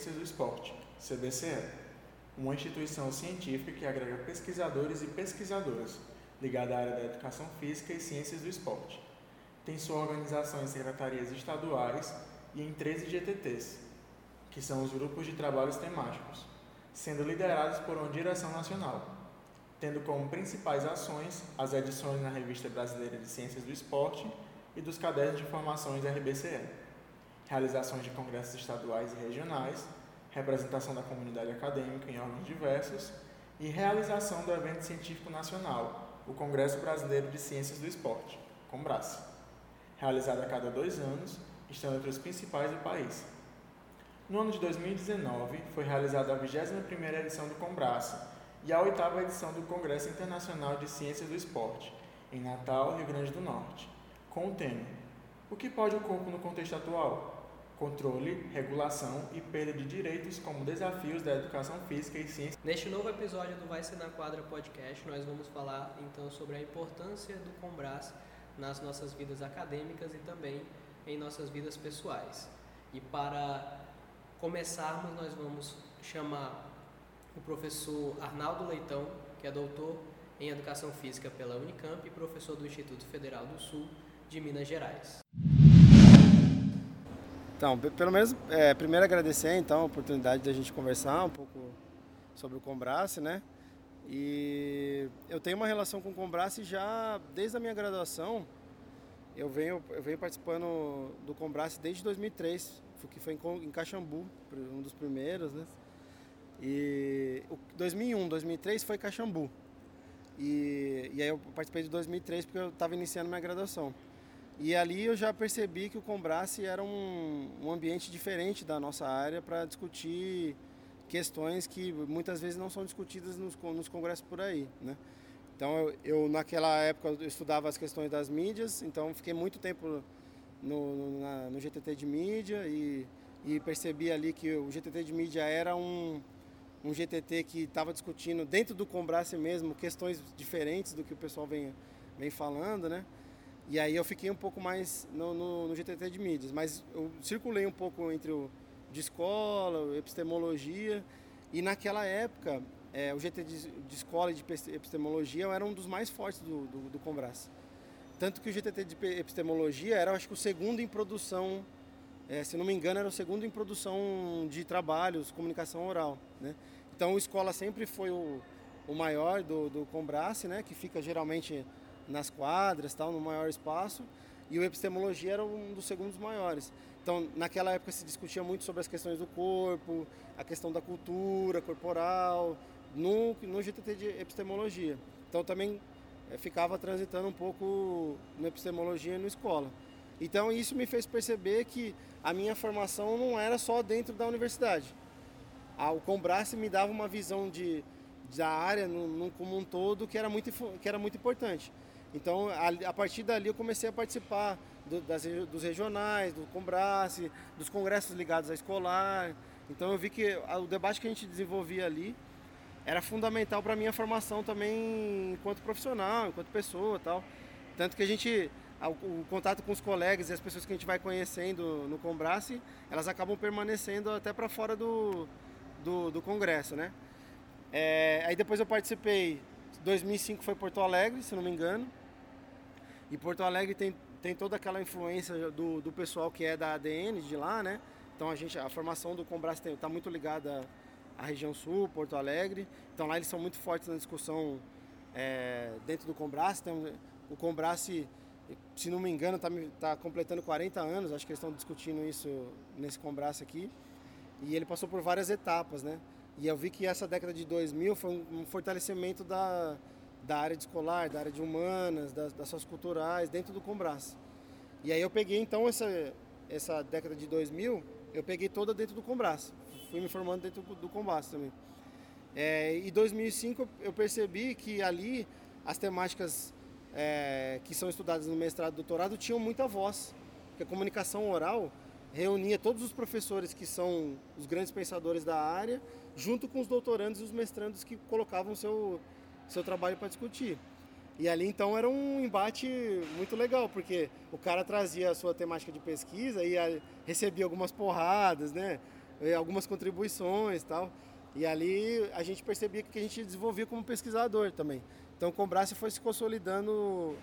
Ciências do Esporte, CBCE, uma instituição científica que agrega pesquisadores e pesquisadoras ligada à área da educação física e ciências do esporte. Tem sua organização em secretarias estaduais e em 13 GTTs, que são os grupos de trabalhos temáticos, sendo liderados por uma direção nacional, tendo como principais ações as edições na Revista Brasileira de Ciências do Esporte e dos cadernos de formações RBCE, realizações de congressos estaduais e regionais, representação da comunidade acadêmica em órgãos diversos e realização do evento científico nacional, o Congresso Brasileiro de Ciências do Esporte, Combrace, realizado a cada dois anos, estando entre os principais do país. No ano de 2019, foi realizada a 21ª edição do Combrace e a oitava edição do Congresso Internacional de Ciências do Esporte, em Natal, Rio Grande do Norte, com o tema O que pode o corpo no contexto atual? Controle, regulação e perda de direitos como desafios da educação física e ciência. Neste novo episódio do Vai Ser na Quadra podcast, nós vamos falar então sobre a importância do Combras nas nossas vidas acadêmicas e também em nossas vidas pessoais. E para começarmos, nós vamos chamar o professor Arnaldo Leitão, que é doutor em Educação Física pela Unicamp e professor do Instituto Federal do Sul de Minas Gerais. Então, pelo menos, é, primeiro agradecer então a oportunidade da gente conversar um pouco sobre o Combrace, né? E eu tenho uma relação com o Combrace já desde a minha graduação. Eu venho, eu venho participando do Combrace desde 2003, que foi em, Caxambu, um dos primeiros, né? E 2001, 2003 foi Caxambu. E, e aí eu participei de 2003 porque eu estava iniciando minha graduação. E ali eu já percebi que o Combrace era um, um ambiente diferente da nossa área para discutir questões que muitas vezes não são discutidas nos, nos congressos por aí, né? Então eu, eu, naquela época eu estudava as questões das mídias, então fiquei muito tempo no, no, na, no GTT de mídia e, e, percebi ali que o GTT de mídia era um, um GTT que estava discutindo dentro do Combrace mesmo questões diferentes do que o pessoal vem, vem falando, né? E aí eu fiquei um pouco mais no, no, no GTT de mídias, mas eu circulei um pouco entre o de escola, epistemologia, e naquela época é, o GT de, de, escola e de epistemologia era um dos mais fortes do, do, do Combras. Tanto que o GTT de epistemologia era, acho que, o segundo em produção, é, se não me engano, era o segundo em produção de trabalhos, comunicação oral. Né? Então, a escola sempre foi o, o maior do, do Combrace, né? que fica geralmente nas quadras, tal, no maior espaço, e o epistemologia era um dos segundos maiores. Então, naquela época se discutia muito sobre as questões do corpo, a questão da cultura corporal, no, no GTT de epistemologia. Então, também é, ficava transitando um pouco na epistemologia e na escola. Então, isso me fez perceber que a minha formação não era só dentro da universidade. O Combrace me dava uma visão de, da área no, no, como um todo que era muito, que era muito importante. Então, a, a partir dali eu comecei a participar do, das, dos regionais, do Combrace, dos congressos ligados à escolar. Então eu vi que o debate que a gente desenvolvia ali era fundamental para a minha formação também enquanto profissional, enquanto pessoa tal. Tanto que a gente, o contato com os colegas e as pessoas que a gente vai conhecendo no Combrace, elas acabam permanecendo até para fora do, do, do, congresso, né? É, aí depois eu participei, 2005 foi Porto Alegre, se não me engano, e Porto Alegre tem, tem toda aquela influência do, do pessoal que é da ADN de lá, né? Então a gente, a formação do Combrás está muito ligada à região sul, Porto Alegre. Então lá eles são muito fortes na discussão é, dentro do Combrás. Então, o Combrás, se, não me engano, está tá completando 40 anos. Acho que eles estão discutindo isso nesse Combrás aqui. E ele passou por várias etapas, né? E eu vi que essa década de 2000 foi um fortalecimento da, da área de escolar, da área de humanas, das, das suas culturais, dentro do Combras. E aí eu peguei então essa, essa década de 2000, eu peguei toda dentro do Combras. Fui me formando dentro do Combras também. É, em 2005 eu percebi que ali as temáticas é, que são estudadas no mestrado e doutorado tinham muita voz. Porque a comunicação oral reunia todos os professores que são os grandes pensadores da área, junto com os doutorandos e os mestrandos que colocavam seu seu trabalho para discutir. E ali então era um embate muito legal, porque o cara trazia a sua temática de pesquisa e recebia algumas porradas, né? Algumas contribuições tal. E ali a gente percebia que a gente desenvolvia como pesquisador também. Então o Combrace foi se consolidando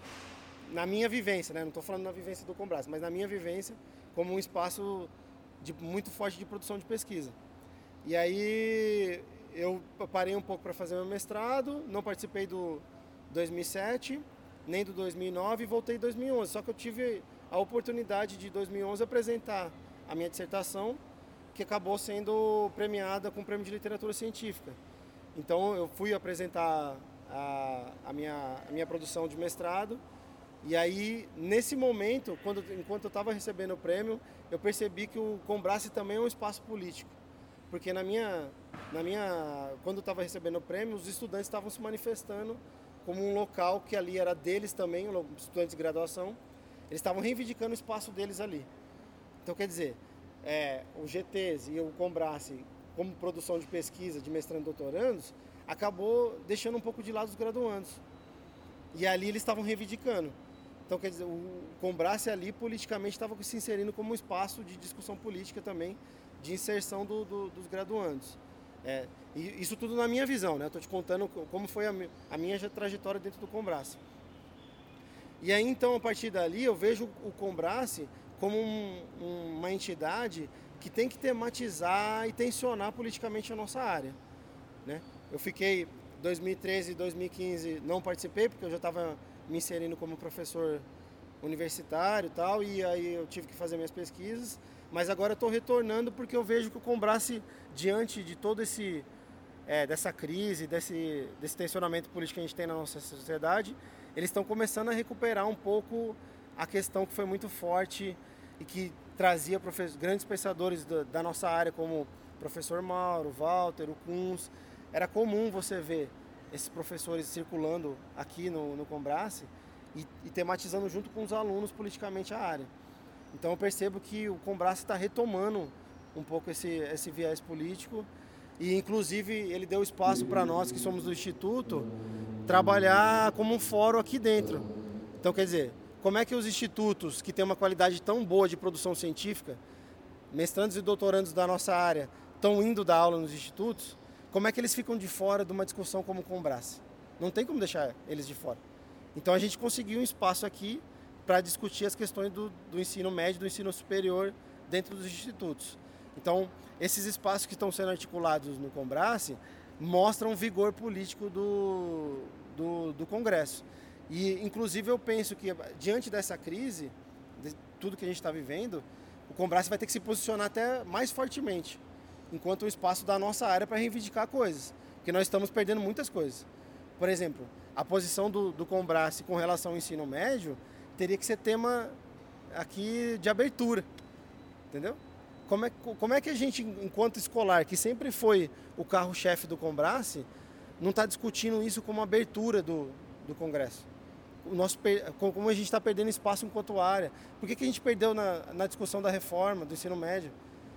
na minha vivência, né? Não estou falando na vivência do Combrace, mas na minha vivência como um espaço de, muito forte de produção de pesquisa. E aí eu parei um pouco para fazer meu mestrado, não participei do 2007, nem do 2009 e voltei em 2011. Só que eu tive a oportunidade de 2011 apresentar a minha dissertação, que acabou sendo premiada com o prêmio de literatura científica. Então eu fui apresentar a, a, minha, a minha produção de mestrado e aí nesse momento, quando, enquanto eu estava recebendo o prêmio, eu percebi que o Combrace também é um espaço político, porque na minha, na minha, quando eu estava recebendo o prêmio, os estudantes estavam se manifestando como um local que ali era deles também, estudantes de graduação, eles estavam reivindicando o espaço deles ali. Então, quer dizer, é, o GTs e o Combrace, como produção de pesquisa de mestrando e doutorandos, acabou deixando um pouco de lado os graduandos. E ali eles estavam reivindicando. Então, quer dizer, o Combrace ali politicamente estava se inserindo como um espaço de discussão política também, de inserção do, do, dos graduandos. É, e isso tudo na minha visão, né? Te contando como foi a, a, minha trajetória dentro do Combrace. E aí, então, a partir dali, eu vejo o Combrace como um, uma entidade que tem que tematizar e tensionar politicamente a nossa área. Né? Eu fiquei 2013 e 2015 não participei porque eu já estava me inserindo como professor universitário e tal, e aí eu tive que fazer minhas pesquisas. Mas agora estou retornando porque eu vejo que o Combrace, diante de todo esse é, dessa crise, desse, desse tensionamento político que a gente tem na nossa sociedade, eles estão começando a recuperar um pouco a questão que foi muito forte e que trazia grandes pensadores da, da, nossa área, como o professor Mauro, Walter, o Kunz. Era comum você ver esses professores circulando aqui no, no Combrace e, e tematizando junto com os alunos politicamente a área. Então eu percebo que o Combrace está retomando um pouco esse, esse viés político e inclusive ele deu espaço para nós que somos do instituto trabalhar como um fórum aqui dentro. Então quer dizer, como é que os institutos que têm uma qualidade tão boa de produção científica, mestrandos e doutorandos da nossa área, estão indo dar aula nos institutos, como é que eles ficam de fora de uma discussão como o Combrace? Não tem como deixar eles de fora. Então a gente conseguiu um espaço aqui para discutir as questões do, do ensino médio, do ensino superior dentro dos institutos. Então, esses espaços que estão sendo articulados no Combrace mostram o vigor político do, do, do Congresso. E, inclusive, eu penso que, diante dessa crise, de tudo que a gente está vivendo, o Combrace vai ter que se posicionar até mais fortemente, enquanto um espaço da nossa área para reivindicar coisas, porque nós estamos perdendo muitas coisas. Por exemplo, a posição do, do Combrace com relação ao ensino médio teria que ser tema aqui de abertura, entendeu? Como é, como é que a gente, enquanto escolar, que sempre foi o carro-chefe do Combrace, não está discutindo isso como abertura do, do Congresso? O nosso, como a gente está perdendo espaço enquanto área. Por que, que a gente perdeu na, na discussão da reforma do ensino médio?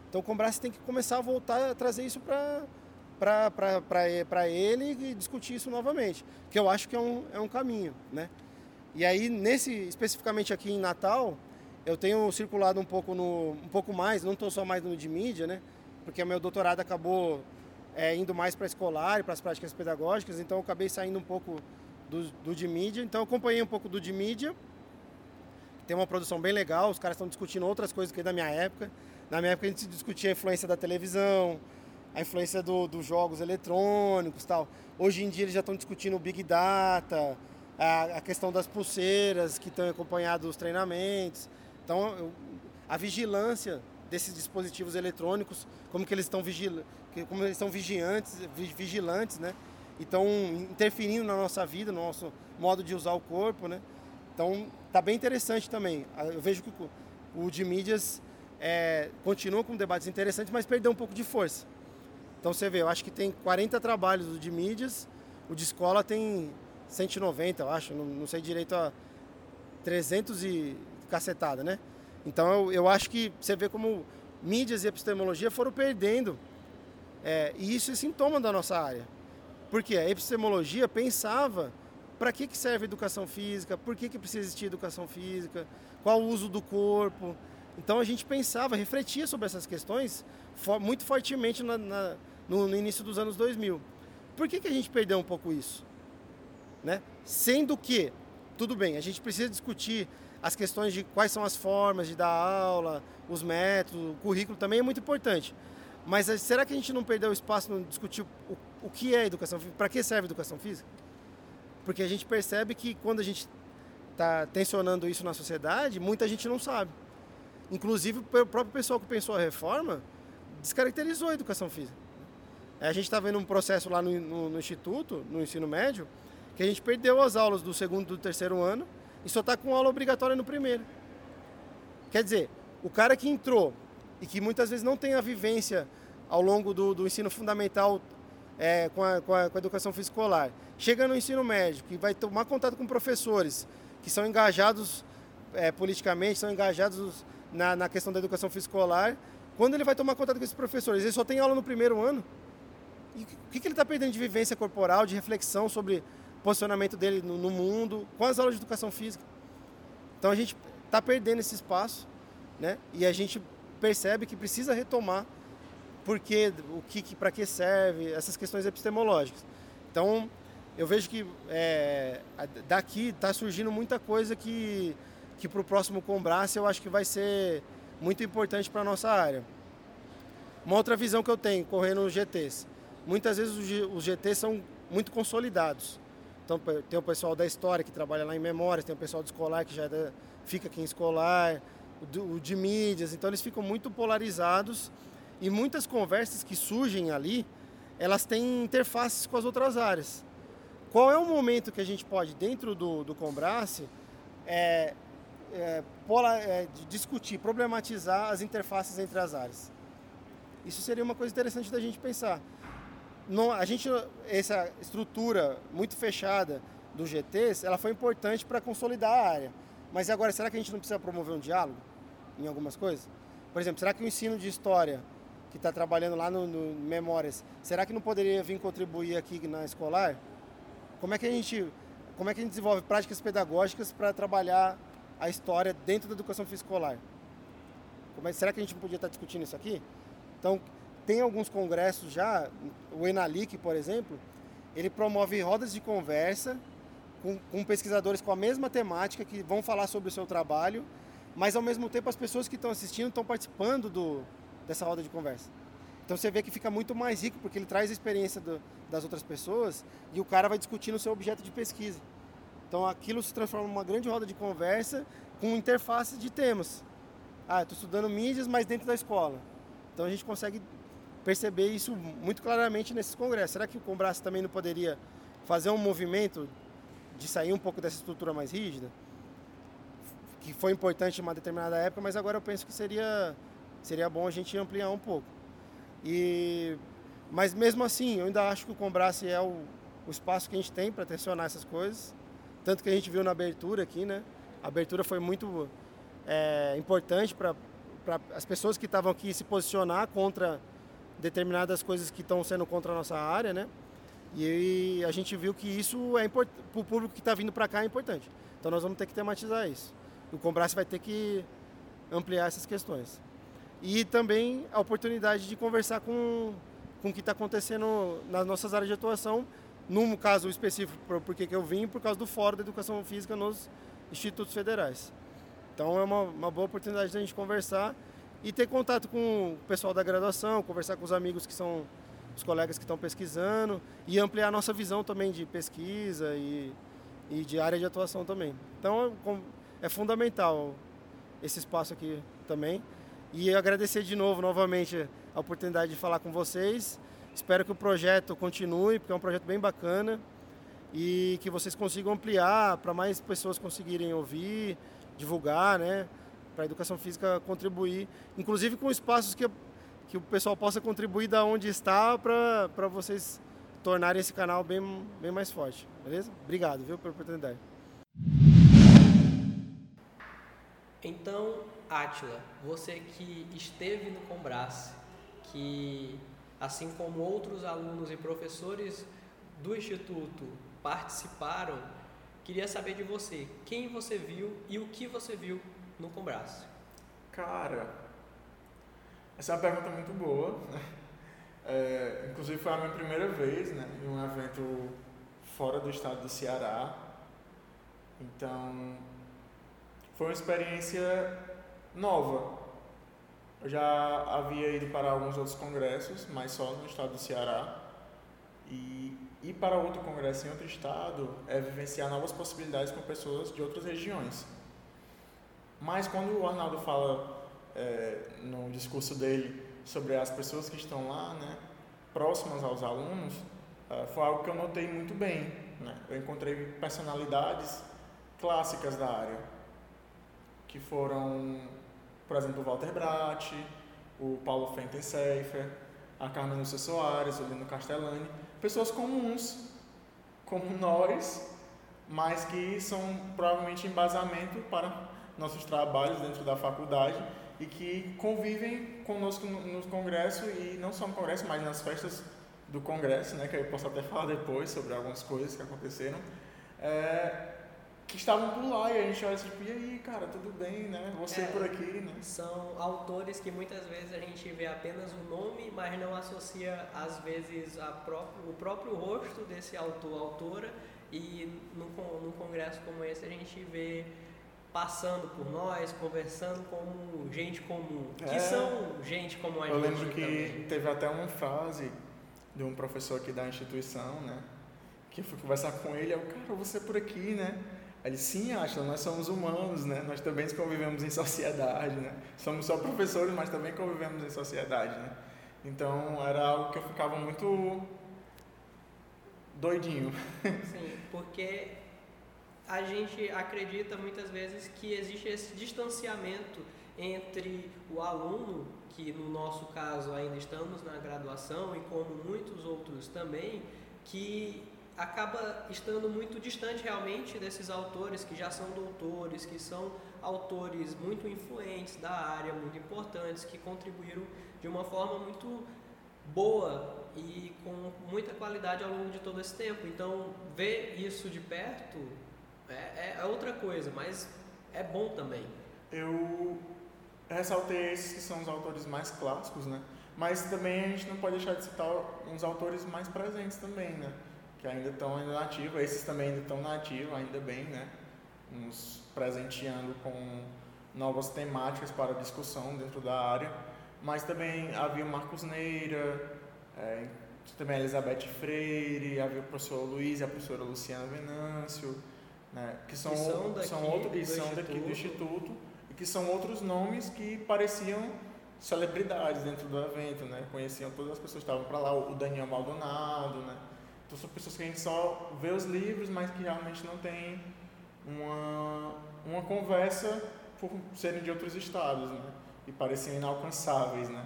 Então o Combrace tem que começar a voltar a trazer isso para ele e discutir isso novamente, que eu acho que é um, é um caminho, né? E aí, nesse especificamente aqui em Natal, eu tenho circulado um pouco no um pouco mais, não estou só mais no de mídia, né? Porque meu doutorado acabou é, indo mais para escolar e para as práticas pedagógicas, então eu acabei saindo um pouco do, do de mídia. Então eu acompanhei um pouco do de mídia. Tem uma produção bem legal, os caras estão discutindo outras coisas que da minha época. Na minha época a gente discutia a influência da televisão, a influência do, dos jogos eletrônicos tal. Hoje em dia eles já estão discutindo Big Data, a, a questão das pulseiras que estão acompanhado os treinamentos. Então, eu, a vigilância desses dispositivos eletrônicos, como que eles estão vigil, como eles estão vigiantes, vigilantes, né? E estão interferindo na nossa vida, no nosso modo de usar o corpo, né? Então, tá bem interessante também. Eu vejo que o de mídias é, continua com debates interessantes, mas perdeu um pouco de força. Então, você vê, eu acho que tem 40 trabalhos do de mídias, o de escola tem 190, eu acho, não, não sei direito a 300 e cacetada, né? Então eu, eu acho que você vê como mídias e epistemologia foram perdendo. É, e isso é sintoma da nossa área. Porque a epistemologia pensava para que, que serve a educação física, por que, que precisa existir educação física, qual o uso do corpo. Então a gente pensava, refletia sobre essas questões muito fortemente na, na, no, no, início dos anos 2000. Por que, que a gente perdeu um pouco isso? Né? Sendo que, tudo bem, a gente precisa discutir as questões de quais são as formas de dar aula, os métodos, o currículo também é muito importante. Mas será que a gente não perdeu espaço no discutir o, o que é educação física? Para que serve educação física? Porque a gente percebe que quando a gente está tensionando isso na sociedade, muita gente não sabe. Inclusive, o próprio pessoal que pensou a reforma descaracterizou a educação física. É, a gente está vendo um processo lá no, no, no, Instituto, no ensino médio, que a gente perdeu as aulas do segundo e do terceiro ano e só está com aula obrigatória no primeiro. Quer dizer, o cara que entrou e que muitas vezes não tem a vivência ao longo do, do ensino fundamental é, com, a, com, a, com, a, educação física escolar, chega no ensino médio, que vai tomar contato com professores que são engajados é, politicamente, são engajados na, na questão da educação escolar, quando ele vai tomar contato com esses professores, ele só tem aula no primeiro ano, e o que, que ele está perdendo de vivência corporal, de reflexão sobre posicionamento dele no, no mundo, com as aulas de educação física? Então a gente está perdendo esse espaço, né? E a gente percebe que precisa retomar porque o que, para que serve essas questões epistemológicas. Então eu vejo que é, daqui está surgindo muita coisa que que para o próximo Combrace eu acho que vai ser muito importante para a nossa área. Uma outra visão que eu tenho correndo os GTs, muitas vezes os GTs são muito consolidados. Então tem o pessoal da história que trabalha lá em memórias, tem o pessoal do escolar que já é fica aqui em escolar, o de mídias, então eles ficam muito polarizados e muitas conversas que surgem ali, elas têm interfaces com as outras áreas. Qual é o momento que a gente pode, dentro do, do Combrace, é, é, pola, é, discutir, problematizar as interfaces entre as áreas? Isso seria uma coisa interessante da gente pensar. Não, a gente, essa estrutura muito fechada do GTs, ela foi importante para consolidar a área. Mas agora, será que a gente não precisa promover um diálogo em algumas coisas? Por exemplo, será que o ensino de história que está trabalhando lá no, no, Memórias, será que não poderia vir contribuir aqui na escolar? Como é que a gente, como é que a gente desenvolve práticas pedagógicas para trabalhar a história dentro da educação física escolar? É, será que a gente não podia estar tá discutindo isso aqui? Então, tem alguns congressos já, o Enalic, por exemplo, ele promove rodas de conversa com, com pesquisadores com a mesma temática que vão falar sobre o seu trabalho, mas ao mesmo tempo as pessoas que estão assistindo estão participando do, dessa roda de conversa. Então você vê que fica muito mais rico porque ele traz a experiência do, das outras pessoas e o cara vai discutindo o seu objeto de pesquisa. Então aquilo se transforma numa grande roda de conversa com interfaces de temas. Ah, estou estudando mídias, mas dentro da escola. Então a gente consegue perceber isso muito claramente nesses congressos. Será que o Combraço também não poderia fazer um movimento de sair um pouco dessa estrutura mais rígida? Que foi importante em uma determinada época, mas agora eu penso que seria seria bom a gente ampliar um pouco. E, mas mesmo assim, eu ainda acho que o Combrace é o, o espaço que a gente tem para tensionar essas coisas. Tanto que a gente viu na abertura aqui, né? A abertura foi muito é, importante para as pessoas que estavam aqui se posicionar contra determinadas coisas que estão sendo contra a nossa área, né? E a gente viu que isso é importante, para o público que está vindo para cá é importante. Então nós vamos ter que tematizar isso. O Combrace vai ter que ampliar essas questões e também a oportunidade de conversar com, com o que está acontecendo nas nossas áreas de atuação, num caso específico, por, por que eu vim, por causa do Fórum da Educação Física nos institutos federais. Então é uma, uma boa oportunidade de a gente conversar e ter contato com o pessoal da graduação, conversar com os amigos que são os colegas que estão pesquisando e ampliar a nossa visão também de pesquisa e, e de área de atuação também. Então é, é fundamental esse espaço aqui também. E agradecer de novo, novamente, a oportunidade de falar com vocês. Espero que o projeto continue, porque é um projeto bem bacana e que vocês consigam ampliar para mais pessoas conseguirem ouvir, divulgar, né? Para a educação física contribuir, inclusive com espaços que, que o pessoal possa contribuir da onde está para vocês tornarem esse canal bem, bem mais forte, beleza? Obrigado, viu, pela oportunidade. Então, Átila, você que esteve no Combrace, que assim como outros alunos e professores do Instituto participaram Queria saber de você, quem você viu e o que você viu no Combraço? Cara, essa é uma pergunta muito boa. Né? É, inclusive foi a minha primeira vez né, em um evento fora do estado do Ceará. Então, foi uma experiência nova. Eu já havia ido para alguns outros congressos, mas só no estado do Ceará. E ir para outro congresso em outro estado é vivenciar novas possibilidades com pessoas de outras regiões. Mas quando o Arnaldo fala é, no discurso dele sobre as pessoas que estão lá, né, próximas aos alunos, é, foi algo que eu notei muito bem. Né? Eu encontrei personalidades clássicas da área, que foram, por exemplo, o Walter Bratt, o Paulo Fentenseifer, a Carmen Lúcia Soares, o Lino Castellani, pessoas comuns, como nós, mas que são provavelmente embasamento para nossos trabalhos dentro da faculdade e que convivem conosco no congresso e não só no congresso, mas nas festas do congresso, né, que eu posso até falar depois sobre algumas coisas que aconteceram, é, que estavam por lá e a gente olha tipo, e aí, cara, tudo bem, né? Você é, por aqui, né? São autores que muitas vezes a gente vê apenas o nome, mas não associa, às vezes, a próprio, o próprio rosto desse autor, autora, e num, num congresso como esse a gente vê passando por nós, conversando como gente comum, que é, são gente como a eu gente. Eu lembro que também. teve até uma frase de um professor aqui da instituição, né? Que eu fui conversar com ele, eu, cara, você por aqui, né? Ele, sim, acha, nós somos humanos, né? Nós também convivemos em sociedade, né? Somos só professores, mas também convivemos em sociedade, né? Então, era algo que eu ficava muito doidinho. Sim, porque a gente acredita muitas vezes que existe esse distanciamento entre o aluno, que no nosso caso ainda estamos na graduação e como muitos outros também, que acaba estando muito distante realmente desses autores que já são doutores, que são autores muito influentes da área, muito importantes, que contribuíram de uma forma muito boa e com muita qualidade ao longo de todo esse tempo. Então, ver isso de perto é, é outra coisa, mas é bom também. Eu ressaltei esses que são os autores mais clássicos, né? Mas também a gente não pode deixar de citar uns autores mais presentes também, né? Que ainda estão ainda nativos, esses também ainda estão nativos, ainda bem, né? Nos presenteando com novas temáticas para discussão dentro da área. Mas também havia o Marcos Neira, é, também a Elizabeth Freire, havia o professor Luiz e a professora Luciana Venâncio, né, que são, que são, daqui, são outros, são daqui do Instituto, e que são outros nomes que pareciam celebridades dentro do evento, né? Conheciam todas as pessoas que estavam para lá, o Daniel Maldonado, né? Então são pessoas que a gente só vê os livros, mas que realmente não tem uma, uma conversa por serem de outros estados, né? E pareciam inalcançáveis, né?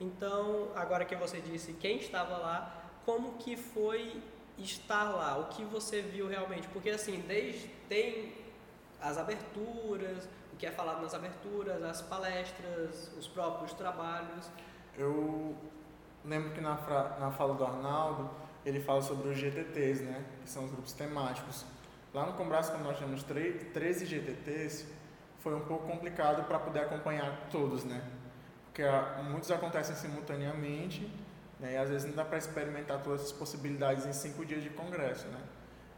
Então, agora que você disse quem estava lá, como que foi estar lá, o que você viu realmente, porque assim, desde tem as aberturas, o que é falado nas aberturas, as palestras, os próprios trabalhos. Eu lembro que na, na fala do Arnaldo, ele fala sobre os GTTs, né, que são os grupos temáticos. Lá no Combraço, quando nós temos 13 GTTs, foi um pouco complicado para poder acompanhar todos, né? Porque muitos acontecem simultaneamente né? E às vezes não dá para experimentar todas essas possibilidades em cinco dias de congresso. Né?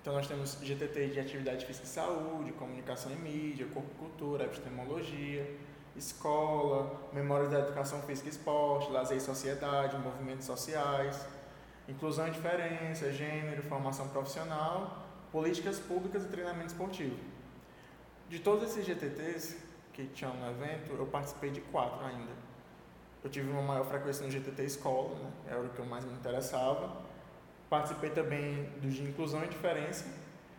Então nós temos GTT de atividade física e saúde, comunicação e mídia, corpo e cultura, epistemologia, escola, memória da educação física e esporte, lazer e sociedade, movimentos sociais, inclusão e diferença, gênero, formação profissional, políticas públicas e treinamento esportivo. De todos esses GTTs que tinham no evento, eu participei de quatro ainda eu tive uma maior frequência no GTT Escola, né? era o que eu mais me interessava. Participei também do de Inclusão e Diferença.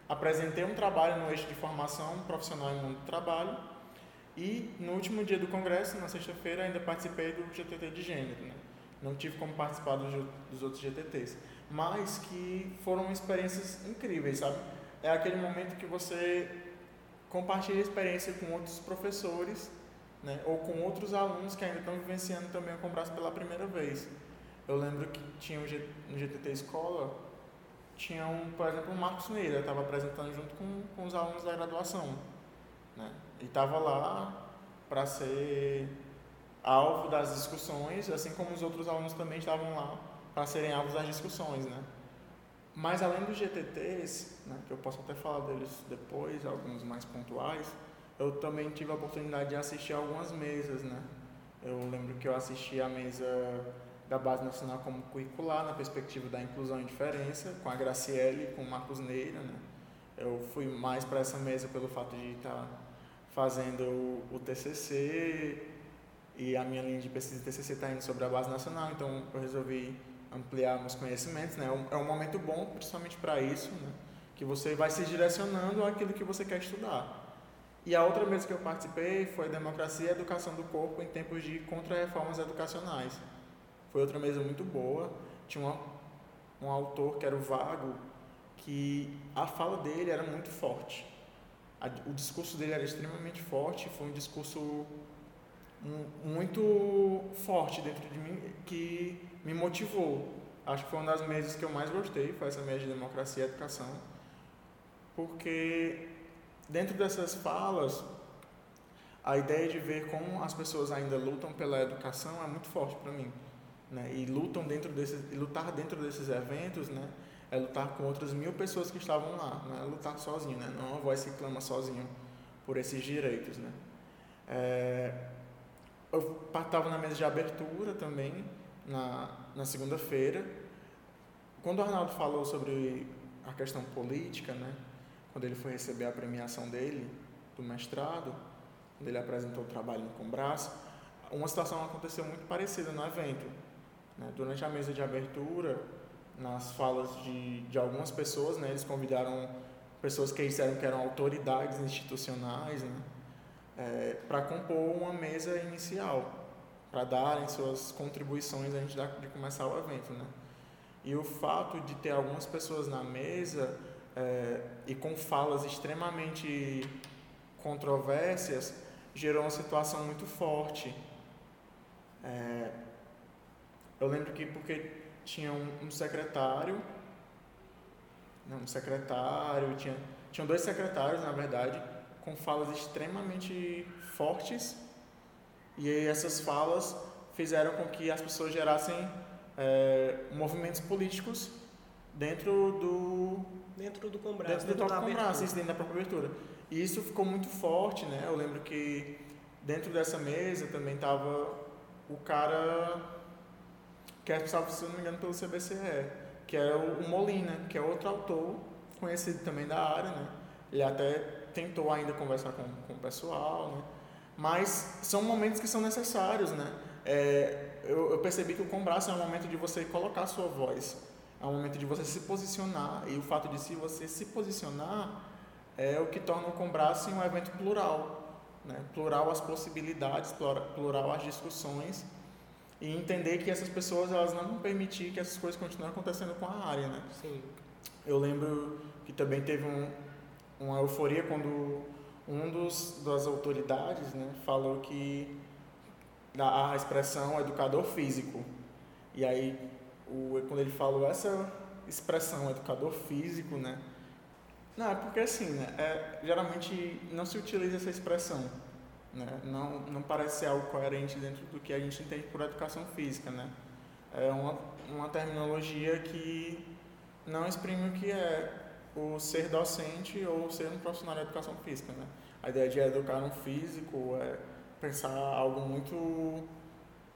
Apresentei um trabalho no eixo de formação profissional e mundo do trabalho. E no último dia do congresso, na sexta-feira, ainda participei do GTT de Gênero. Né? Não tive como participar dos, dos outros GTTs, mas que foram experiências incríveis, sabe? É aquele momento que você compartilha a experiência com outros professores né? ou com outros alunos que ainda estão vivenciando também o Combraço pela primeira vez. Eu lembro que tinha no GTT Escola, tinha, um, por exemplo, o Marcos Neira, estava apresentando junto com, com os alunos da graduação. Né? Ele estava lá para ser alvo das discussões, assim como os outros alunos também estavam lá para serem alvos das discussões. Né? Mas além dos GTTs, né, que eu posso até falar deles depois, alguns mais pontuais, eu também tive a oportunidade de assistir algumas mesas. Né? Eu lembro que eu assisti a mesa da Base Nacional como curricular, na perspectiva da inclusão e diferença, com a Graciele e com o Marcos Neira. Né? Eu fui mais para essa mesa pelo fato de estar fazendo o, o TCC e a minha linha de pesquisa de TCC está indo sobre a Base Nacional, então eu resolvi ampliar meus conhecimentos. Né? É um é momento bom, principalmente para isso, né? que você vai se direcionando àquilo que você quer estudar. E a outra mesa que eu participei foi Democracia e Educação do Corpo em tempos de contra-reformas educacionais. Foi outra mesa muito boa. Tinha uma, um autor que era o Vago, que a fala dele era muito forte. A, o discurso dele era extremamente forte, foi um discurso muito forte dentro de mim, que me motivou. Acho que foi uma das mesas que eu mais gostei, foi essa mesa de democracia e educação, porque dentro dessas falas, a ideia de ver como as pessoas ainda lutam pela educação é muito forte para mim né, e lutam dentro desses, lutar dentro desses eventos, né, é lutar com outras mil pessoas que estavam lá, não é lutar sozinho, né, não é uma voz que clama sozinho por esses direitos, né. É, eu estava na mesa de abertura também na, na segunda-feira, quando o Arnaldo falou sobre a questão política, né, quando ele foi receber a premiação dele do mestrado, quando ele apresentou o trabalho no Combraço, uma situação aconteceu muito parecida no evento né? Durante a mesa de abertura, nas falas de, de algumas pessoas, né, eles convidaram pessoas que disseram que eram autoridades institucionais né, é, para compor uma mesa inicial, para darem suas contribuições antes de começar o evento. Né. E o fato de ter algumas pessoas na mesa é, e com falas extremamente controvérsias gerou uma situação muito forte. É, eu lembro que porque tinha um, um secretário, não, um secretário, tinha, tinham dois secretários, na verdade, com falas extremamente fortes, e essas falas fizeram com que as pessoas gerassem é, movimentos políticos dentro do dentro do Combrás, dentro, dentro do próprio Combrás, dentro da própria abertura. E isso ficou muito forte, né? Eu lembro que dentro dessa mesa também estava o cara que é responsável, se não me engano, pelo CBCE, que é o, Molina, que é outro autor conhecido também da área, né? Ele até tentou ainda conversar com, com o pessoal, né? Mas são momentos que são necessários, né? É, eu, eu, percebi que o Combraço é um momento de você colocar sua voz, é um momento de você se posicionar, e o fato de se você se posicionar é o que torna o Combraço um evento plural, né? plural as possibilidades, plural, plural as discussões, e entender que essas pessoas elas não vão permitir que essas coisas continuem acontecendo com a área, né? Sim. Eu lembro que também teve um, uma euforia quando um dos das autoridades, né, falou que a expressão educador físico. E aí o, quando ele falou essa expressão educador físico, né? Não, é porque assim, né, é, geralmente não se utiliza essa expressão né? Não, não parece ser algo coerente dentro do que a gente entende por educação física. Né? É uma, uma terminologia que não exprime o que é o ser docente ou ser um profissional de educação física. Né? A ideia de educar um físico é pensar algo muito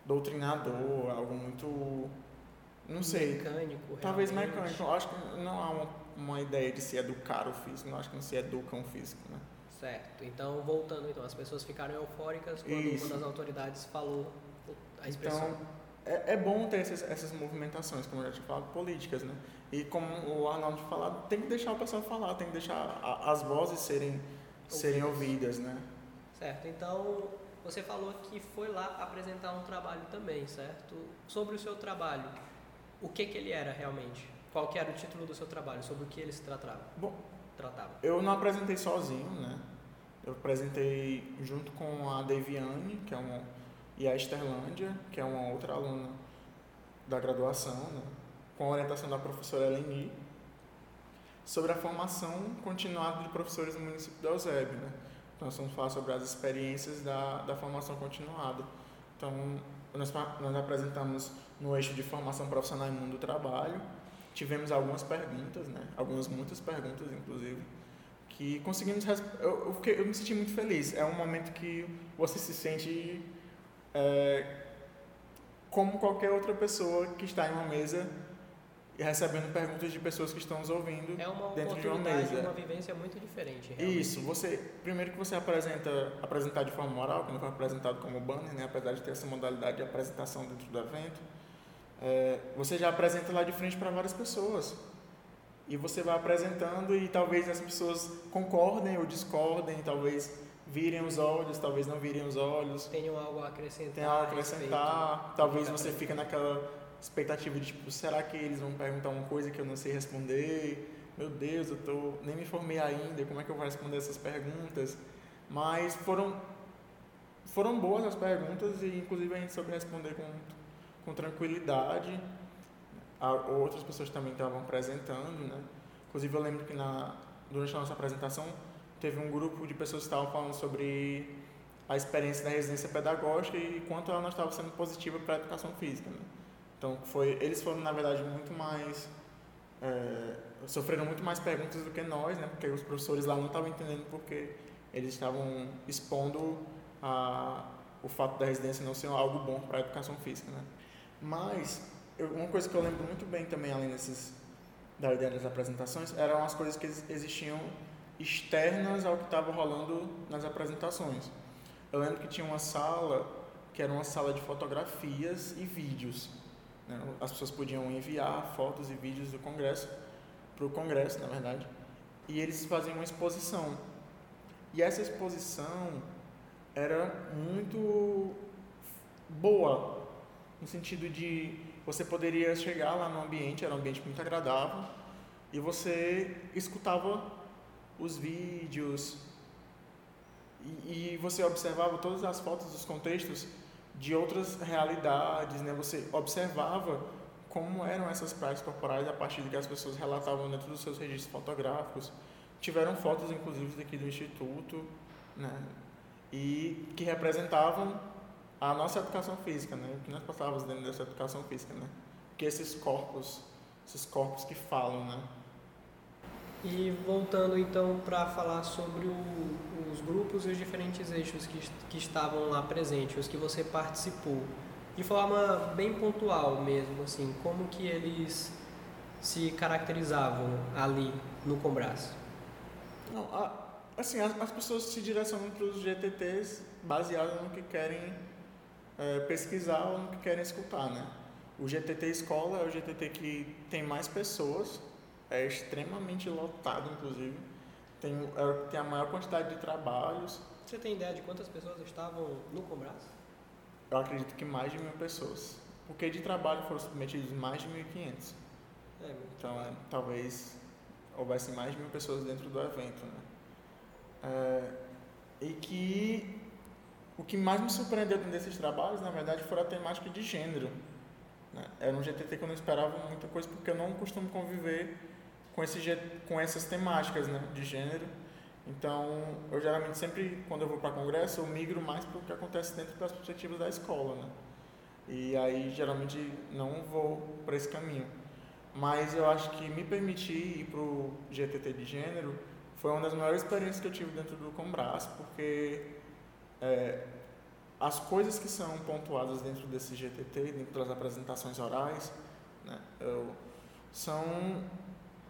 doutrinador, algo muito. Não sei. Mecânico. Talvez mecânico. Eu acho que não há uma, uma ideia de se educar o físico, não acho que não se educa um físico. Né? Certo. Então, voltando, então, as pessoas ficaram eufóricas quando Isso. uma das autoridades falou a expressão. Então, é, é bom ter essas, essas movimentações, como eu já tinha falado, políticas, né? E como o Arnaldo falou, tem que deixar o pessoal falar, tem que deixar a, as vozes serem ouvidas. serem ouvidas, né? Certo. Então, você falou que foi lá apresentar um trabalho também, certo? Sobre o seu trabalho, o que que ele era realmente? Qual que era o título do seu trabalho? Sobre o que ele se tratava? Bom, tratava? Eu não apresentei sozinho, né? Eu apresentei junto com a Deviane, que é uma, e a Esterlândia, que é uma outra aluna da graduação, né? com a orientação da professora Eleni. sobre a formação continuada de professores no município de Eusébio. Né? Então, nós vamos falar sobre as experiências da, da formação continuada. Então, nós, nós apresentamos no eixo de formação profissional e mundo do trabalho, tivemos algumas perguntas, né? algumas, muitas perguntas, inclusive, que conseguimos. Eu, eu, eu me senti muito feliz. É um momento que você se sente é, como qualquer outra pessoa que está em uma mesa e recebendo perguntas de pessoas que estão nos ouvindo é uma dentro de uma mesa. É uma vivência muito diferente. Realmente. Isso, você primeiro que você apresenta apresentar de forma oral, que não foi apresentado como banner, né, apesar de ter essa modalidade de apresentação dentro do evento, é, você já apresenta lá de frente para várias pessoas e você vai apresentando e talvez as pessoas concordem ou discordem, talvez virem os olhos, talvez não virem os olhos. Tenham algo a acrescentar. Tenham algo a acrescentar. Talvez você fique naquela expectativa de tipo, será que eles vão perguntar uma coisa que eu não sei responder? Meu Deus, eu tô nem me formei ainda, como é que eu vou responder essas perguntas? Mas foram foram boas as perguntas e inclusive a gente soube responder com com tranquilidade. Outras pessoas também estavam apresentando, né? Inclusive eu lembro que na durante a nossa apresentação teve um grupo de pessoas que estavam falando sobre a experiência da residência pedagógica e quanto ela não estava sendo positiva para a educação física. Né? Então, foi, eles foram, na verdade, muito mais. É, sofreram muito mais perguntas do que nós, né? porque os professores lá não estavam entendendo porque eles estavam expondo a, o fato da residência não ser algo bom para a educação física. Né? Mas, eu, uma coisa que eu lembro muito bem também, além desses, da ideia das apresentações, eram as coisas que existiam externas ao que estava rolando nas apresentações. Eu lembro que tinha uma sala que era uma sala de fotografias e vídeos. Né? As pessoas podiam enviar fotos e vídeos do congresso para o congresso, na verdade, e eles faziam uma exposição. E essa exposição era muito boa, no sentido de você poderia chegar lá no ambiente, era um ambiente muito agradável, e você escutava os vídeos, e, e você observava todas as fotos, os contextos de outras realidades, né? Você observava como eram essas práticas corporais a partir de que as pessoas relatavam dentro dos seus registros fotográficos. Tiveram fotos, inclusive, daqui do Instituto, né? E que representavam a nossa educação física, né? O que nós passávamos dentro dessa educação física, né? Que esses corpos, esses corpos que falam, né? E voltando então para falar sobre o, os grupos e os diferentes eixos que, que estavam lá presentes, os que você participou, de forma bem pontual mesmo, assim, como que eles se caracterizavam ali no Combras? Não, a, assim, as, as, pessoas se direcionam para os GTTs baseado no que querem é, pesquisar ou no que querem escutar, né? O GTT Escola é o GTT que tem mais pessoas é extremamente lotado, inclusive. Tem, é, tem a maior quantidade de trabalhos. Você tem ideia de quantas pessoas estavam no Combras? Eu acredito que mais de mil pessoas. Porque de trabalho foram submetidos mais de 1.500. É, então, trabalho. talvez houvesse mais de mil pessoas dentro do evento. Né? É, e que o que mais me surpreendeu desses trabalhos, na verdade, foi a temática de gênero. Né? Era um GTT que eu não esperava muita coisa, porque eu não costumo conviver com, esse, com essas temáticas né, de gênero. Então, eu geralmente sempre, quando eu vou para congresso, eu migro mais para o que acontece dentro das perspectivas da escola, né? E aí, geralmente, não vou para esse caminho. Mas eu acho que me permitir ir para o GTT de gênero foi uma das maiores experiências que eu tive dentro do Combras, porque é, as coisas que são pontuadas dentro desse GTT, dentro das apresentações orais, né, eu, são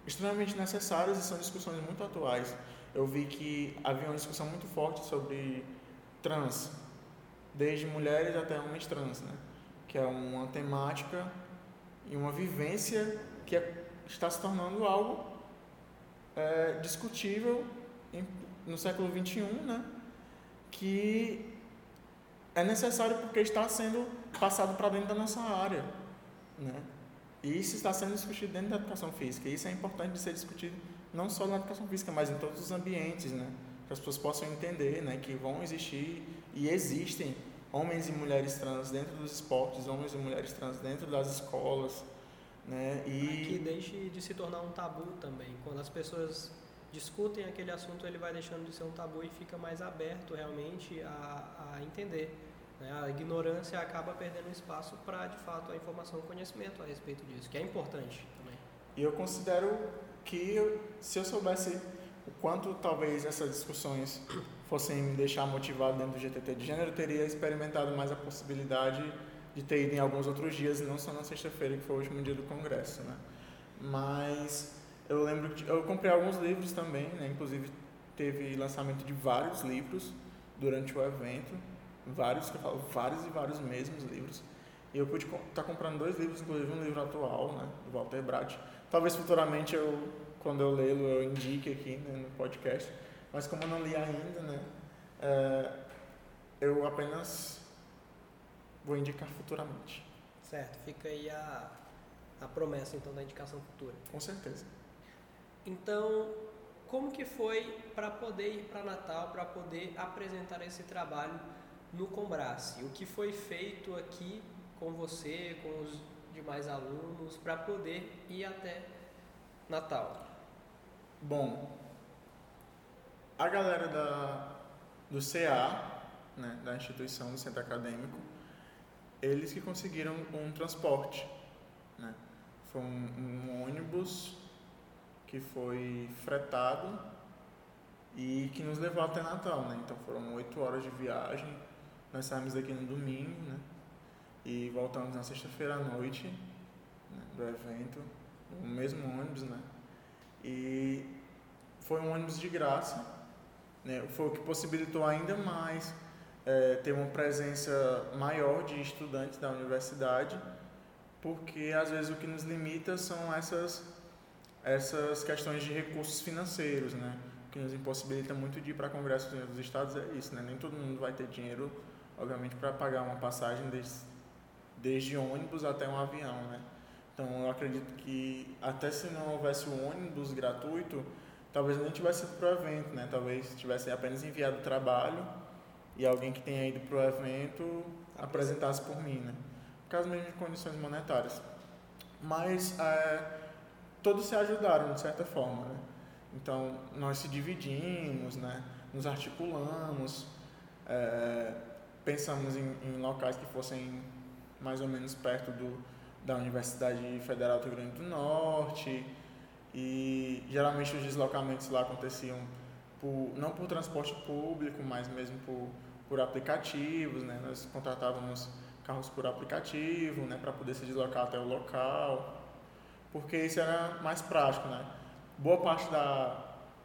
extremamente necessárias e são discussões muito atuais. Eu vi que havia uma discussão muito forte sobre trans, desde mulheres até homens trans, né? que é uma temática e uma vivência que é, está se tornando algo é, discutível em, no século XXI, né? que é necessário porque está sendo passado para dentro da nossa área. Né? E isso está sendo discutido dentro da educação física. E isso é importante de ser discutido não só na educação física, mas em todos os ambientes, né? Que as pessoas possam entender, né? Que vão existir e existem homens e mulheres trans dentro dos esportes, homens e mulheres trans dentro das escolas, Né? E... Que deixe de se tornar um tabu também. Quando as pessoas discutem aquele assunto, ele vai deixando de ser um tabu e fica mais aberto realmente a, a entender. Né? A ignorância acaba perdendo espaço para, de fato, a informação e o conhecimento a respeito disso, que é importante também. E eu considero que se eu soubesse o quanto talvez essas discussões fossem me deixar motivado dentro do GTT de gênero, eu teria experimentado mais a possibilidade de ter ido em alguns outros dias, não só na sexta-feira, que foi o último dia do congresso, né? Mas eu lembro que eu comprei alguns livros também, né? Inclusive teve lançamento de vários livros durante o evento, vários, que eu falo, vários e vários mesmos livros. E eu pude estar tá comprando dois livros, inclusive um livro atual, né, do Walter Bratt. Talvez futuramente eu, quando eu lê-lo, eu indique aqui né, no podcast. Mas como eu não li ainda, né, é, eu apenas vou indicar futuramente. Certo, fica aí a, a promessa então da indicação futura. Com certeza. Então, como que foi para poder ir para Natal, para poder apresentar esse trabalho no Combrace? O que foi feito aqui com você, com os demais alunos, para poder ir até Natal? Bom, a galera da, do CA, né, da instituição do centro acadêmico, eles que conseguiram um transporte. Né? Foi um, um ônibus que foi fretado e que nos levou até Natal, né? Então foram oito horas de viagem. Nós saímos daqui no domingo, né? E voltamos na sexta-feira à noite né? do evento, no mesmo ônibus, né? E foi um ônibus de graça, né? Foi o que possibilitou ainda mais é, ter uma presença maior de estudantes da universidade, porque às vezes o que nos limita são essas essas questões de recursos financeiros, né? que nos impossibilita muito de ir para congressos dos estados é isso, né? Nem todo mundo vai ter dinheiro, obviamente, para pagar uma passagem desde, desde ônibus até um avião, né? Então, eu acredito que até se não houvesse o ônibus gratuito, talvez nem tivesse ido para o evento, né? Talvez tivesse apenas enviado o trabalho e alguém que tenha ido para o evento apresentasse por mim, né? Por causa mesmo de condições monetárias. Mas é, todos se ajudaram de certa forma, né? Então nós se dividimos, né? Nos articulamos, é, pensamos em, em, locais que fossem mais ou menos perto do, da Universidade Federal do Rio Grande do Norte e geralmente os deslocamentos lá aconteciam por, não por transporte público, mas mesmo por, por aplicativos, né? Nós contratávamos carros por aplicativo, né? Para poder se deslocar até o local porque isso era mais prático, né? Boa parte da,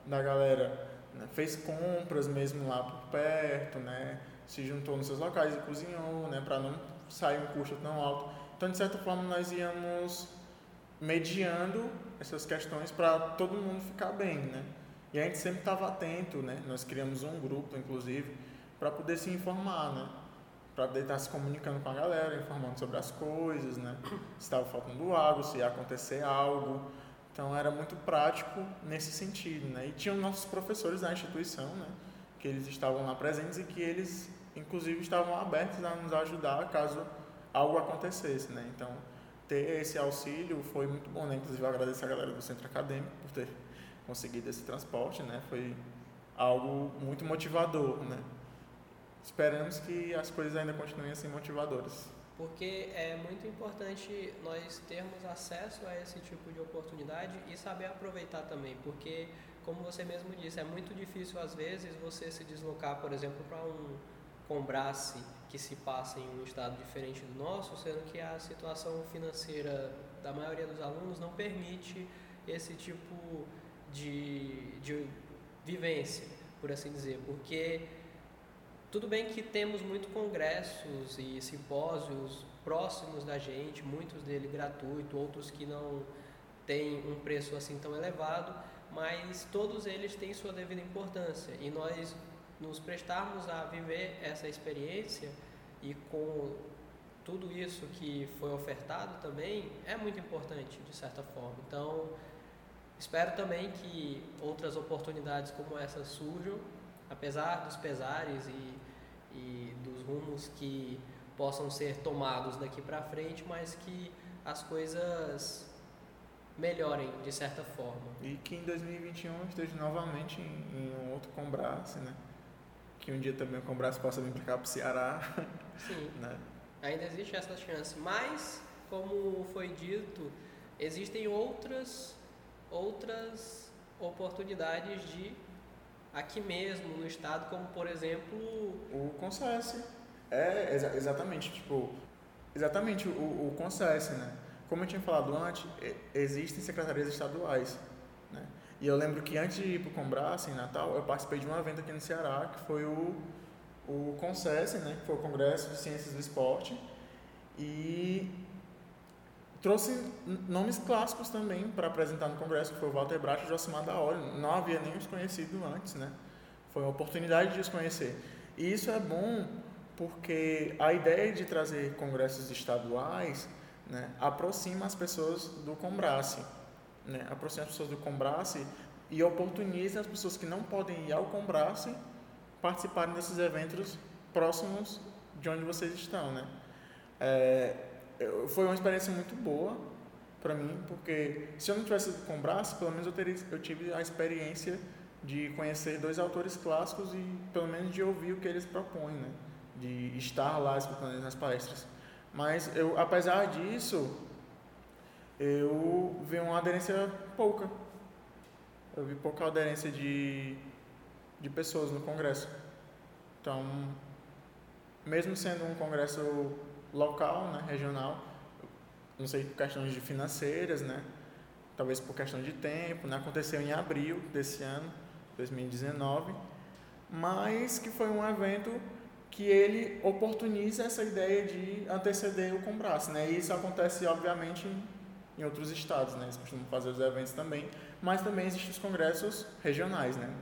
da galera né, fez compras mesmo lá por perto, né? Se juntou nos seus locais e cozinhou, né? Para não sair um custo tão alto. Então, de certa forma, nós íamos mediando essas questões para todo mundo ficar bem, né? E a gente sempre estava atento, né? Nós criamos um grupo, inclusive, para poder se informar, né? para poder estar se comunicando com a galera, informando sobre as coisas, né? Se estava faltando água, se ia acontecer algo. Então era muito prático nesse sentido, né? E tinham nossos professores da instituição, né? Que eles estavam lá presentes e que eles, inclusive, estavam abertos a nos ajudar caso algo acontecesse, né? Então ter esse auxílio foi muito bom, né? Inclusive eu agradeço a galera do centro acadêmico por ter conseguido esse transporte, né? Foi algo muito motivador, né? esperamos que as coisas ainda continuem assim motivadoras. Porque é muito importante nós termos acesso a esse tipo de oportunidade e saber aproveitar também, porque, como você mesmo disse, é muito difícil às vezes você se deslocar, por exemplo, para um combrace que se passa em um estado diferente do nosso, sendo que a situação financeira da maioria dos alunos não permite esse tipo de, de vivência, por assim dizer, porque tudo bem que temos muitos congressos e simpósios próximos da gente, muitos deles gratuitos, outros que não têm um preço assim tão elevado, mas todos eles têm sua devida importância e nós nos prestarmos a viver essa experiência e com tudo isso que foi ofertado também é muito importante de certa forma. Então, espero também que outras oportunidades como essa surjam apesar dos pesares e, e dos rumos que possam ser tomados daqui para frente, mas que as coisas melhorem de certa forma. E que em 2021 esteja novamente em, em um outro Combrace, né? Que um dia também o Combrace possa vir para cá para o Ceará. Sim. Né? Ainda existe essa chance. Mas, como foi dito, existem outras, outras oportunidades de aqui mesmo no estado, como por exemplo. O Consesse. É, exa exatamente, tipo, exatamente o, o Consesse, né? Como eu tinha falado antes, existem secretarias estaduais, né? E eu lembro que antes de ir para o Combrace, em Natal, eu participei de um evento aqui no Ceará, que foi o, o Consesse, né? Que foi o Congresso de Ciências do Esporte. E trouxe nomes clássicos também para apresentar no congresso, que foi o Walter Bracho e o Josimar da Hora. Não havia nem os conhecido antes, né? Foi uma oportunidade de os conhecer. E isso é bom porque a ideia de trazer congressos estaduais né, aproxima as pessoas do Combrace, né, aproxima as pessoas do Combrace e oportuniza as pessoas que não podem ir ao Combrace participarem desses eventos próximos de onde vocês estão, né? É, foi uma experiência muito boa para mim, porque se eu não tivesse ido com braço, pelo menos eu, teria, eu tive a experiência de conhecer dois autores clássicos e pelo menos de ouvir o que eles propõem, né? de estar lá escutando eles nas palestras. Mas eu, apesar disso, eu vi uma aderência pouca. Eu vi pouca aderência de, de pessoas no congresso. Então, mesmo sendo um congresso local, né, regional, não sei por questões de financeiras, né, talvez por questão de tempo, né, aconteceu em abril desse ano, 2019, mas que foi um evento que ele oportuniza essa ideia de anteceder o Combrace, né, e isso acontece obviamente em, em outros estados, né, eles costumam fazer os eventos também, mas também existem os congressos regionais, né,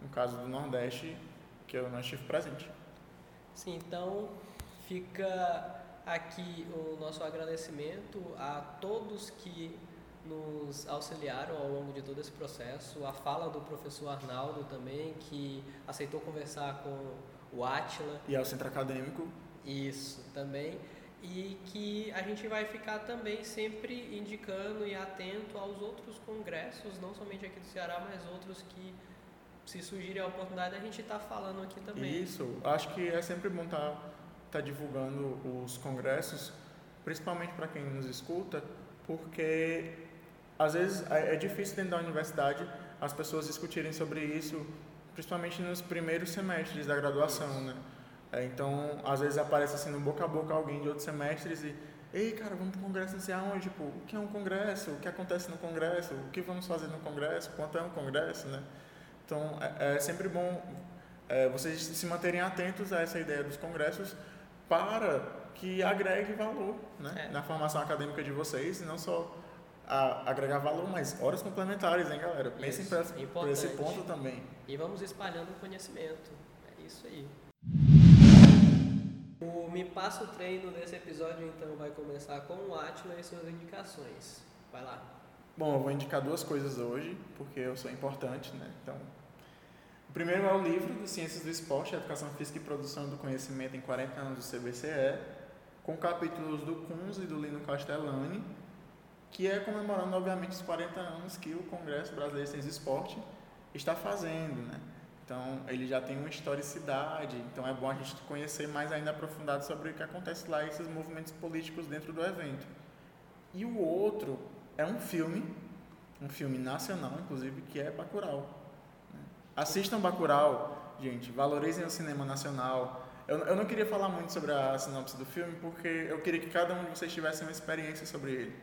no caso do Nordeste, que eu não estive presente. Sim, então fica aqui o nosso agradecimento a todos que nos auxiliaram ao longo de todo esse processo, a fala do professor Arnaldo também, que aceitou conversar com o Átila. E ao Centro Acadêmico. Isso, também. E que a gente vai ficar também sempre indicando e atento aos outros congressos, não somente aqui do Ceará, mas outros que, se surgirem a oportunidade, a gente está falando aqui também. Isso, acho que é sempre bom estar tá está divulgando os congressos, principalmente para quem nos escuta, porque às vezes é, é difícil dentro da universidade as pessoas discutirem sobre isso, principalmente nos primeiros semestres da graduação, né? É, então, às vezes aparece assim no boca a boca alguém de outros semestres e Ei, cara, vamos para o congresso não sei aonde, tipo, o que é um congresso? O que acontece no congresso? O que vamos fazer no congresso? Quanto é um congresso, né? Então, é, é sempre bom é, vocês se manterem atentos a essa ideia dos congressos, para que agregue valor né, é. na formação acadêmica de vocês, e não só agregar valor, mas horas complementares, hein, galera? Pensem por, por esse ponto também. E vamos espalhando o conhecimento. É isso aí. O Me Passa o Treino desse episódio, então, vai começar com o Atila e suas indicações. Vai lá. Bom, eu vou indicar duas coisas hoje, porque eu sou importante, né? Então, o primeiro é o livro de Ciências do Esporte, Educação Física e Produção do Conhecimento em 40 anos do CBCE, com capítulos do Kunz e do Lino Castellani, que é comemorando, obviamente, os 40 anos que o Congresso Brasileiro de Ciências do Esporte está fazendo, né? Então, ele já tem uma historicidade, então é bom a gente conhecer mais ainda aprofundado sobre o que acontece lá e esses movimentos políticos dentro do evento. E o outro é um filme, um filme nacional, inclusive, que é Bacurau Assistam Bacurau, gente, valorizem o cinema nacional. Eu, eu não queria falar muito sobre a sinopse do filme, porque eu queria que cada um de vocês tivesse uma experiência sobre ele.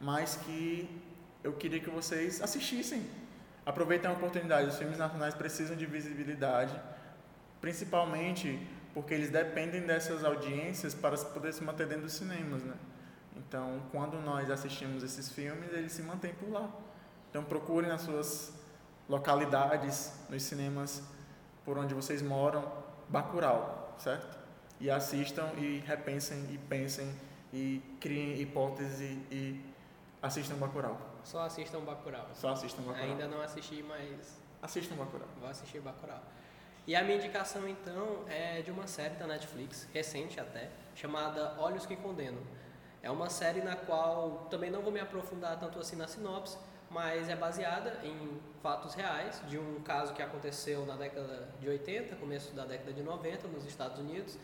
Mas que eu queria que vocês assistissem. Aproveitem a oportunidade. Os filmes nacionais precisam de visibilidade, principalmente porque eles dependem dessas audiências para poder se manter dentro dos cinemas, né? Então, quando nós assistimos esses filmes, eles se mantêm por lá. Então, procurem nas suas localidades, nos cinemas por onde vocês moram, Bacurau, certo? E assistam e repensem e pensem e criem hipóteses e assistam Bacurau. Só assistam Bacurau. Só assistam Bacurau. Ainda não assisti, mas... Assistam Bacurau. Vou assistir Bacurau. E a minha indicação, então, é de uma série da Netflix, recente até, chamada Olhos que Condenam. É uma série na qual também não vou me aprofundar tanto assim na sinopse, mas é baseada em fatos reais de um caso que aconteceu na década de 80, começo da década de 90 nos Estados Unidos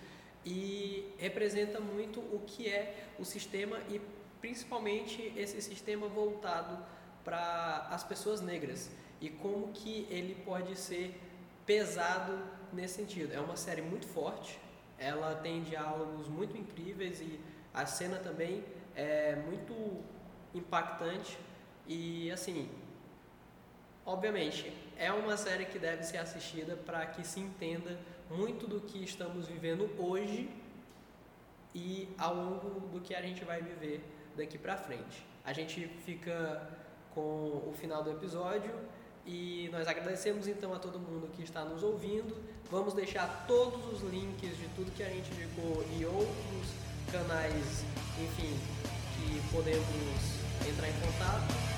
e representa muito o que é o sistema e principalmente esse sistema voltado para as pessoas negras e como que ele pode ser pesado nesse sentido. É uma série muito forte, ela tem diálogos muito incríveis e a cena também é muito impactante e assim, obviamente, é uma série que deve ser assistida para que se entenda muito do que estamos vivendo hoje e ao longo do que a gente vai viver daqui para frente. A gente fica com o final do episódio e nós agradecemos então a todo mundo que está nos ouvindo. Vamos deixar todos os links de tudo que a gente indicou e outros canais, enfim, que podemos entrar em contato.